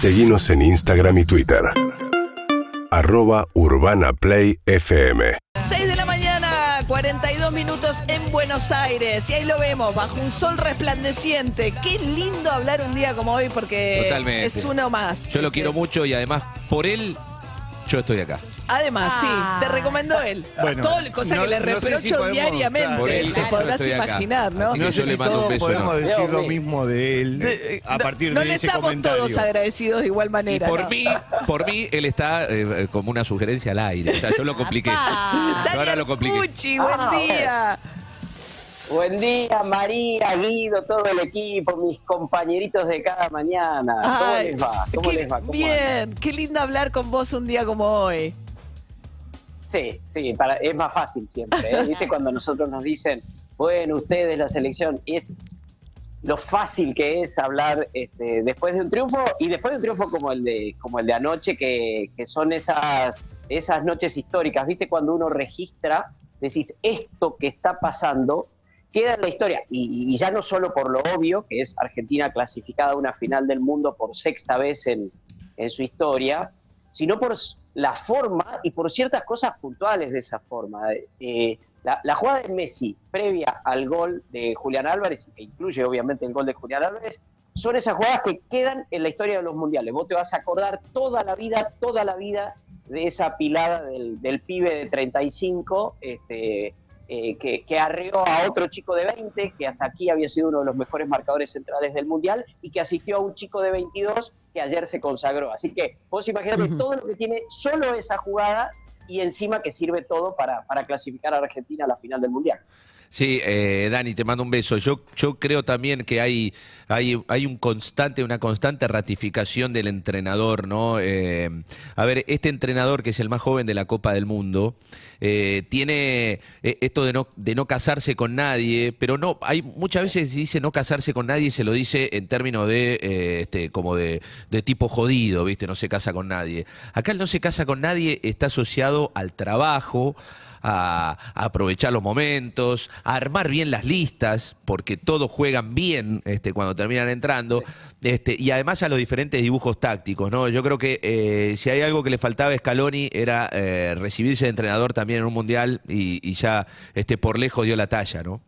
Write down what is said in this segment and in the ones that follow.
Seguimos en Instagram y Twitter. Arroba Urbana Play FM. 6 de la mañana, 42 minutos en Buenos Aires. Y ahí lo vemos, bajo un sol resplandeciente. Qué lindo hablar un día como hoy porque Totalmente. es uno más. Yo lo quiero mucho y además por él yo estoy acá. Además, sí, te recomendó él. Bueno, Todo cosa no- que le no sé reprocho si podemos- diariamente. claro. Por él, te yo podrás estoy acá. imaginar, ¿no? Así que No yo sé le si mando un todos beso podemos enorme. decir lo mismo de él De- a no- partir no de le ese estamos comentario. todos agradecidos de igual Y manera. por ¿no? mí, por mí, él está eh, como una sugerencia al aire. O sea, yo lo compliqué. Yo ahora Daniel lo compliqué. Pucci, buen Ah, día. Buen día, María, Guido, todo el equipo, mis compañeritos de cada mañana. ¿Cómo Ay, les va? ¿Cómo qué les va? ¿Cómo bien, andan? qué lindo hablar con vos un día como hoy. Sí, sí, para, es más fácil siempre. ¿eh? ¿Viste cuando nosotros nos dicen, bueno, ustedes la selección, es lo fácil que es hablar este, después de un triunfo y después de un triunfo como el de, como el de anoche, que, que son esas, esas noches históricas. ¿Viste cuando uno registra, decís, esto que está pasando queda en la historia. Y, ya no solo por lo obvio, que es Argentina clasificada a una final del mundo por sexta vez en, en su historia, sino por la forma y por ciertas cosas puntuales de esa forma. Eh, la, la jugada de Messi previa al gol de Julián Álvarez, que incluye obviamente el gol de Julián Álvarez, son esas jugadas que quedan en la historia de los mundiales. Vos te vas a acordar toda la vida, toda la vida de esa pilada del, del pibe de 35 este, eh, que, que arreó a otro chico de 20, que hasta aquí había sido uno de los mejores marcadores centrales del Mundial, y que asistió a un chico de 22 que ayer se consagró. Así que vos imaginate todo lo que tiene solo esa jugada y encima que sirve todo para, para clasificar a Argentina a la final del Mundial. Sí, eh, Dani, te mando un beso. Yo, yo creo también que hay, hay, hay un constante, una constante ratificación del entrenador, ¿no? Eh, a ver, este entrenador que es el más joven de la Copa del Mundo, eh, tiene eh, esto de no, de no casarse con nadie, pero no, hay muchas veces dice no casarse con nadie y se lo dice en términos de eh, este, como de, de tipo jodido, ¿viste? No se casa con nadie. Acá el no se casa con nadie está asociado al trabajo a, a aprovechar los momentos, a armar bien las listas, porque todos juegan bien este, cuando terminan entrando, este, y además a los diferentes dibujos tácticos. ¿no? Yo creo que eh, si hay algo que le faltaba a Scaloni era eh, recibirse de entrenador también en un mundial y, y ya este, por lejos dio la talla, ¿no?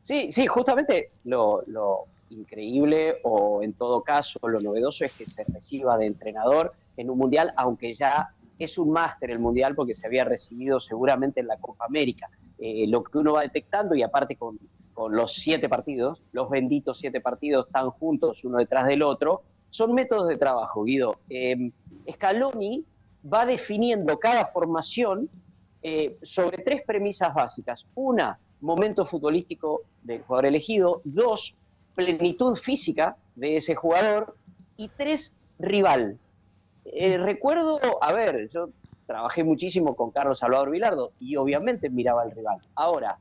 Sí, sí, justamente lo, lo increíble o en todo caso lo novedoso es que se reciba de entrenador en un mundial, aunque ya es un máster el mundial porque se había recibido seguramente en la Copa América. Eh, lo que uno va detectando y aparte con, los siete partidos, los benditos siete partidos están juntos uno detrás del otro, son métodos de trabajo, Guido. Eh, Scaloni va definiendo cada formación eh, sobre tres premisas básicas. Una, momento futbolístico del jugador elegido. Dos, plenitud física de ese jugador. Y tres, rival. Eh, recuerdo, a ver, yo trabajé muchísimo con Carlos Salvador Vilardo y obviamente miraba al rival. Ahora,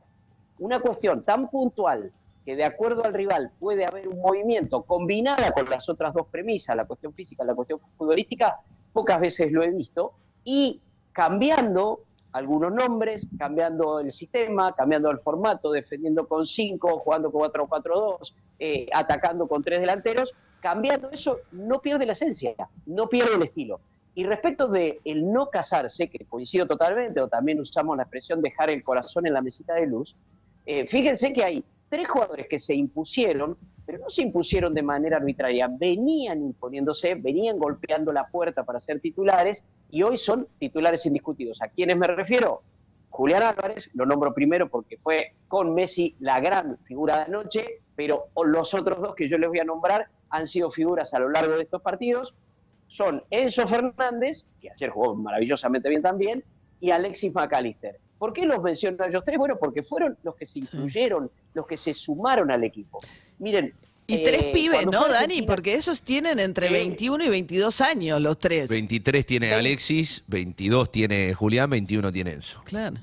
una cuestión tan puntual que de acuerdo al rival puede haber un movimiento combinada con las otras dos premisas, la cuestión física la cuestión futbolística, pocas veces lo he visto, y cambiando algunos nombres, cambiando el sistema, cambiando el formato, defendiendo con 5, jugando con 4-4-2, eh, atacando con tres delanteros, cambiando eso no pierde la esencia, no pierde el estilo. Y respecto de el no casarse, que coincido totalmente, o también usamos la expresión dejar el corazón en la mesita de luz, eh, fíjense que hay tres jugadores que se impusieron, pero no se impusieron de manera arbitraria, venían imponiéndose, venían golpeando la puerta para ser titulares y hoy son titulares indiscutidos. ¿A quiénes me refiero? Julián Álvarez, lo nombro primero porque fue con Messi la gran figura de anoche, pero los otros dos que yo les voy a nombrar han sido figuras a lo largo de estos partidos. Son Enzo Fernández, que ayer jugó maravillosamente bien también, y Alexis McAllister. ¿Por qué los menciono a ellos tres? Bueno, porque fueron los que se incluyeron, los que se sumaron al equipo. Miren. Y eh, tres pibes, cuando ¿no, Dani? Argentina- Porque ellos tienen entre Sí. 21 y 22 años los tres. 23 tiene Alexis, 22 tiene Julián, 21 tiene Enzo. Claro.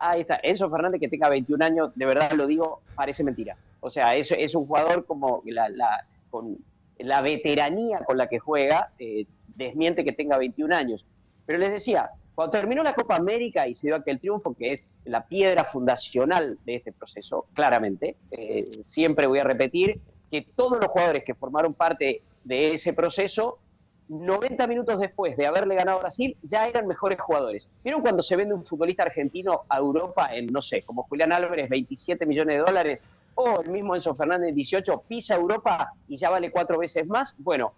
Ahí está, Enzo Fernández que tenga 21 años, de verdad lo digo, parece mentira. O sea, es, es un jugador como la, la- con la veteranía con la que juega, eh, desmiente que tenga 21 años. Pero les decía, cuando terminó la Copa América y se dio aquel triunfo, que es la piedra fundacional de este proceso, claramente, eh, siempre voy a repetir que todos los jugadores que formaron parte de ese proceso, 90 minutos después de haberle ganado a Brasil, ya eran mejores jugadores. ¿Vieron cuando se vende un futbolista argentino a Europa en, no sé, como Julián Álvarez, 27 millones de dólares, o el mismo Enzo Fernández, 18, pisa Europa y ya vale cuatro veces más? Bueno,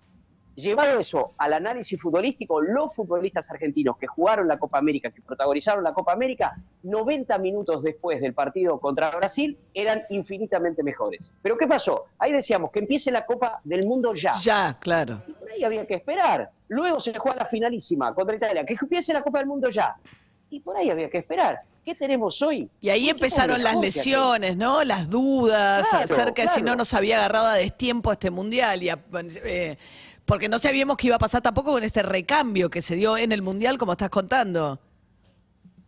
Llevado eso al análisis futbolístico, los futbolistas argentinos que jugaron la Copa América, que protagonizaron la Copa América, 90 minutos después del partido contra Brasil, eran infinitamente mejores. Pero ¿qué pasó? Ahí decíamos que empiece la Copa del Mundo ya. Ya, claro. Y por ahí había que esperar. Luego se juega la finalísima contra Italia, que empiece la Copa del Mundo ya. Y por ahí había que esperar. ¿Qué tenemos hoy? Y ahí empezaron las lesiones, ¿no? Las dudas acerca de si no nos había agarrado a destiempo este mundial. Y eh, porque no sabíamos qué iba a pasar tampoco con este recambio que se dio en el Mundial, como estás contando.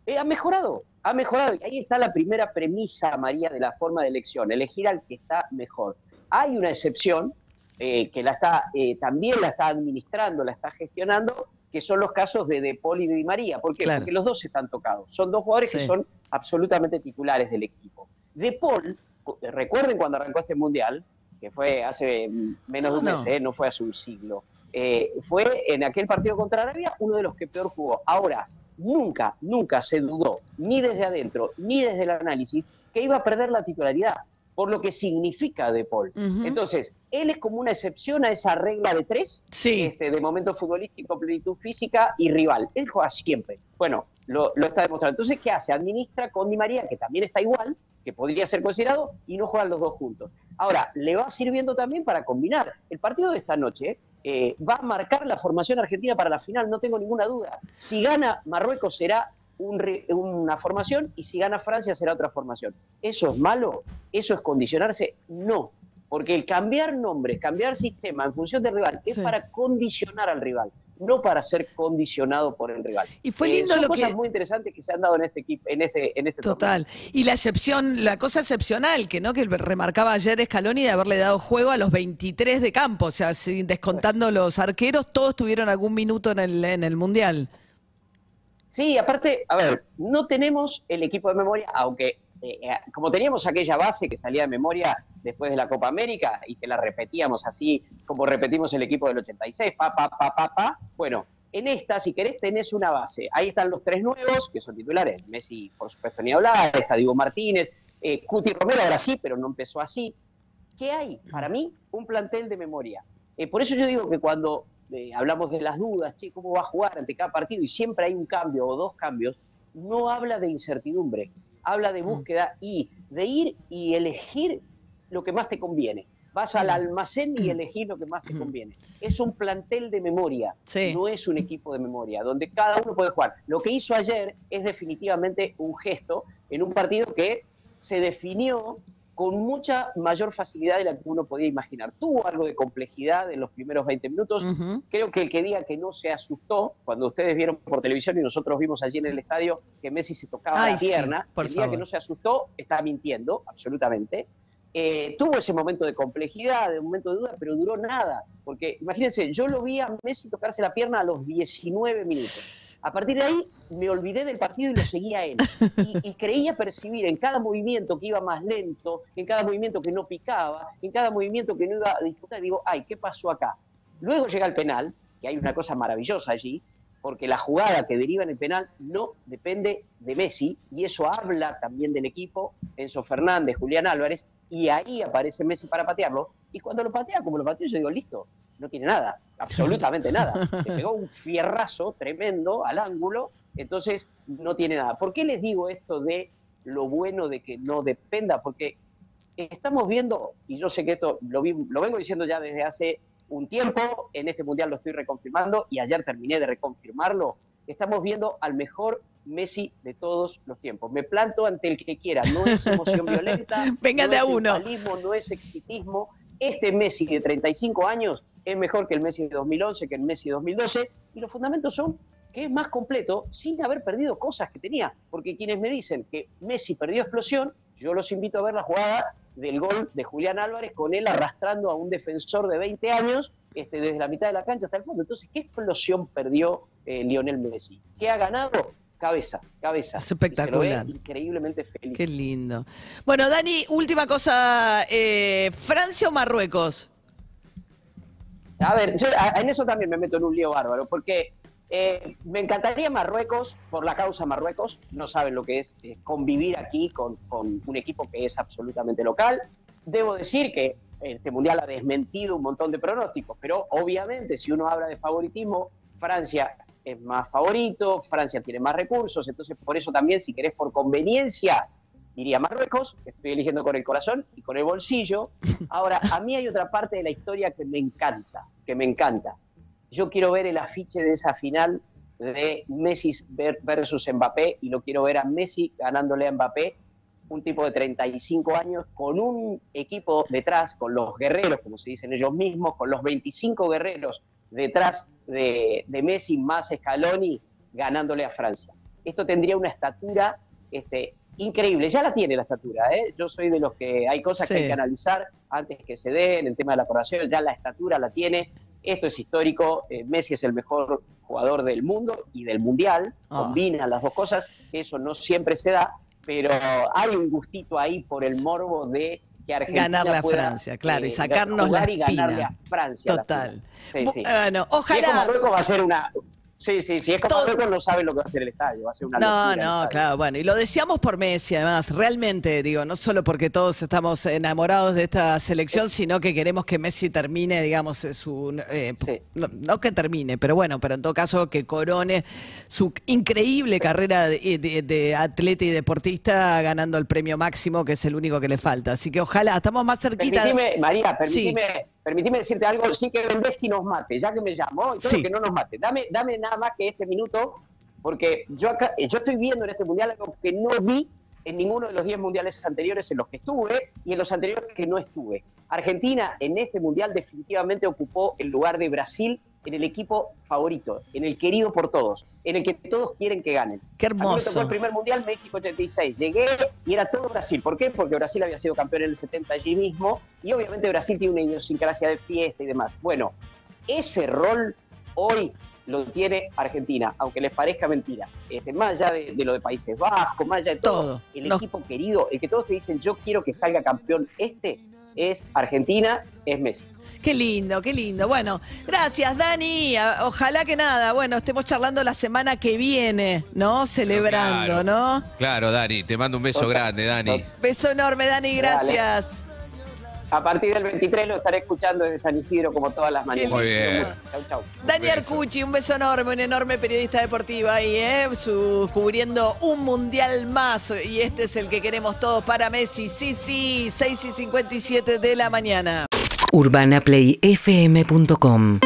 Eh, ha mejorado, ha mejorado. Y ahí está la primera premisa, María, de la forma de elección, elegir al que está mejor. Hay una excepción eh, que la está, eh, también la está administrando, la está gestionando, que son los casos de De Paul y de Di María. ¿Por qué? Porque los dos están tocados. Son dos jugadores que son absolutamente titulares del equipo. De Paul, recuerden cuando arrancó este Mundial, que fue hace menos de un mes, ¿eh? no fue hace un siglo. Eh, fue en aquel partido contra Arabia uno de los que peor jugó. Ahora, nunca, nunca se dudó, ni desde adentro, ni desde el análisis, que iba a perder la titularidad, por lo que significa De Paul. Entonces, él es como una excepción a esa regla de tres, este, de momento futbolístico, plenitud física y rival. Él juega siempre. Bueno, lo, lo, está demostrando. Entonces, ¿qué hace? Administra con Di María, que también está igual, que podría ser considerado, y no juegan los dos juntos. Ahora, le va sirviendo también para combinar. El partido de esta noche eh, va a marcar la formación argentina para la final, no tengo ninguna duda. Si gana Marruecos será una formación y si gana Francia será otra formación. ¿Eso es malo? ¿Eso es condicionarse? No, porque el cambiar nombres, cambiar sistema en función del rival es para condicionar al rival no para ser condicionado por el rival. Y fue eh, lindo son lo cosas muy interesantes que se han dado en este equipo, en este, en este Total. Y la excepción, la cosa excepcional que no que remarcaba ayer Scaloni de haberle dado juego a los 23 de campo, o sea, sin descontando los arqueros, todos tuvieron algún minuto en el, en el mundial. Sí, aparte, a ver, no tenemos el equipo de memoria, aunque eh, eh, como teníamos aquella base que salía de memoria después de la Copa América y que la repetíamos así como repetimos el equipo del 86, pa, pa, pa, pa, pa, bueno, en esta, si querés, tenés una base. Ahí están los tres nuevos, que son titulares. Messi, por supuesto, ni hablar. Está Diego Martínez. Eh, Cuti Romero ahora sí, pero no empezó así. ¿Qué hay? Para mí, un plantel de memoria. por eso yo digo que cuando hablamos de las dudas, che, ¿cómo va a jugar ante cada partido? Y siempre hay un cambio o dos cambios, no habla de incertidumbre habla de mm. búsqueda y de ir y elegir lo que más te conviene. Vas al almacén y mm. elegir lo que más te mm. conviene. Es un plantel de memoria, no es un equipo de memoria, donde cada uno puede jugar. Lo que hizo ayer es definitivamente un gesto en un partido que se definió con mucha mayor facilidad de la que uno podía imaginar. Tuvo algo de complejidad en los primeros 20 minutos. Creo que el que diga que no se asustó, cuando ustedes vieron por televisión y nosotros vimos allí en el estadio que Messi se tocaba la pierna, el día que no se asustó está mintiendo, absolutamente. Eh, tuvo ese momento de complejidad, de momento de duda, pero duró nada. Porque imagínense, yo lo vi a Messi tocarse la pierna a los 19 minutos. A partir de ahí me olvidé del partido y lo seguía él. Y, creía percibir en cada movimiento que iba más lento, en cada movimiento que no picaba, en cada movimiento que no iba a disputar, digo, ay, ¿qué pasó acá? Luego llega el penal, que hay una cosa maravillosa allí, porque la jugada que deriva en el penal no depende de Messi, y eso habla también del equipo, Enzo Fernández, Julián Álvarez, y ahí aparece Messi para patearlo, y cuando lo patea, como lo pateó, yo digo, listo, no tiene nada, absolutamente nada. Le pegó un fierrazo tremendo al ángulo, entonces no tiene nada. ¿Por qué les digo esto de lo bueno de que no dependa? Porque estamos viendo, y yo sé que esto lo, lo vengo diciendo ya desde hace un tiempo, en este mundial lo estoy reconfirmando y ayer terminé de reconfirmarlo, estamos viendo al mejor Messi de todos los tiempos. Me planto ante el que quiera, no es emoción violenta, Venga de es a uno. no es exitismo. Este Messi de 35 años es mejor que el Messi de 2011, que el Messi de 2012, y los fundamentos son que es más completo sin haber perdido cosas que tenía. Porque quienes me dicen que Messi perdió explosión, yo los invito a ver la jugada del gol de Julián Álvarez con él arrastrando a un defensor de 20 años este, desde la mitad de la cancha hasta el fondo. Entonces, ¿qué explosión perdió eh, Lionel Messi? ¿Qué ha ganado? Cabeza, cabeza. espectacular. increíblemente feliz. Qué lindo. Bueno, Dani, última cosa. Eh, ¿Francia o Marruecos? A ver, yo en eso también me meto en un lío bárbaro, porque eh, me encantaría Marruecos, por la causa Marruecos, no saben lo que es eh, convivir aquí con, con, un equipo que es absolutamente local. Debo decir que este Mundial ha desmentido un montón de pronósticos, pero obviamente si uno habla de favoritismo, Francia es más favorito, Francia tiene más recursos, entonces por eso también si querés por conveniencia, diría Marruecos, estoy eligiendo con el corazón y con el bolsillo. Ahora, a mí hay otra parte de la historia que me encanta, que me encanta yo quiero ver el afiche de esa final de Messi versus Mbappé y lo quiero ver a Messi ganándole a Mbappé, un tipo de 35 años con un equipo detrás, con los guerreros, como se dicen ellos mismos, con los 25 guerreros detrás de, Messi más Scaloni ganándole a Francia. Esto tendría una estatura este, increíble, ya la tiene la estatura, ¿eh? yo soy de los que hay cosas que hay que analizar antes que se den, el tema de la aprobación, ya la estatura la tiene, esto es histórico, eh, Messi es el mejor jugador del mundo y del mundial, ah. combina las dos cosas, eso no siempre se da, pero hay un gustito ahí por el morbo de que Argentina ganarle a Francia, claro, y eh, sacarnos la y ganarle a Francia. Total. Bueno, ojalá. Marruecos va a ser una, Sí, sí, sí, es como Todo... no sabe lo que va a hacer el estadio, va a ser una No, no, claro, bueno, y lo decíamos por Messi, además, realmente, digo, no solo porque todos estamos enamorados de esta selección, sino que queremos que Messi termine, digamos, su... Eh, no, que termine, pero bueno, pero en todo caso que corone su increíble carrera de, atleta y deportista ganando el premio máximo, que es el único que le falta. Así que ojalá, estamos más cerquita. Permitime, María, permíteme permitime decirte algo, sí que que nos mate, ya que me llamó, y todo que no nos mate. Dame, dame nada más que este minuto, porque yo acá, yo estoy viendo en este mundial algo que no vi en ninguno de los 10 mundiales anteriores en los que estuve y en los anteriores que no estuve. Argentina en este mundial definitivamente ocupó el lugar de Brasil en el equipo favorito, en el querido por todos, en el que todos quieren que ganen. Qué hermoso. A mí el primer mundial México 86. Llegué y era todo Brasil. ¿Por qué? Porque Brasil había sido campeón en el 70 allí mismo y obviamente Brasil tiene una idiosincrasia de fiesta y demás. Bueno, ese rol hoy lo tiene Argentina, aunque les parezca mentira. Este, más allá de, lo de Países Bajos, más allá de todo, el equipo querido, el que todos te dicen yo quiero que salga campeón este, es Argentina, es Messi. Qué lindo, qué lindo. Bueno, gracias, Dani. Ojalá que nada, bueno, estemos charlando la semana que viene, ¿no? Celebrando, ¿no? Claro, Dani, te mando un beso grande, Dani. Beso enorme, Dani, gracias. A partir del 23 lo estaré escuchando desde San Isidro como todas las mañanas. Muy bien. Chau, chau. Dani Arcucci, un beso enorme, un enorme periodista deportivo ahí, ¿eh? Su, cubriendo un mundial más. Y este es el que queremos todos para Messi. Sí, sí, 6 y 57 de la mañana. UrbanaPlayFM.com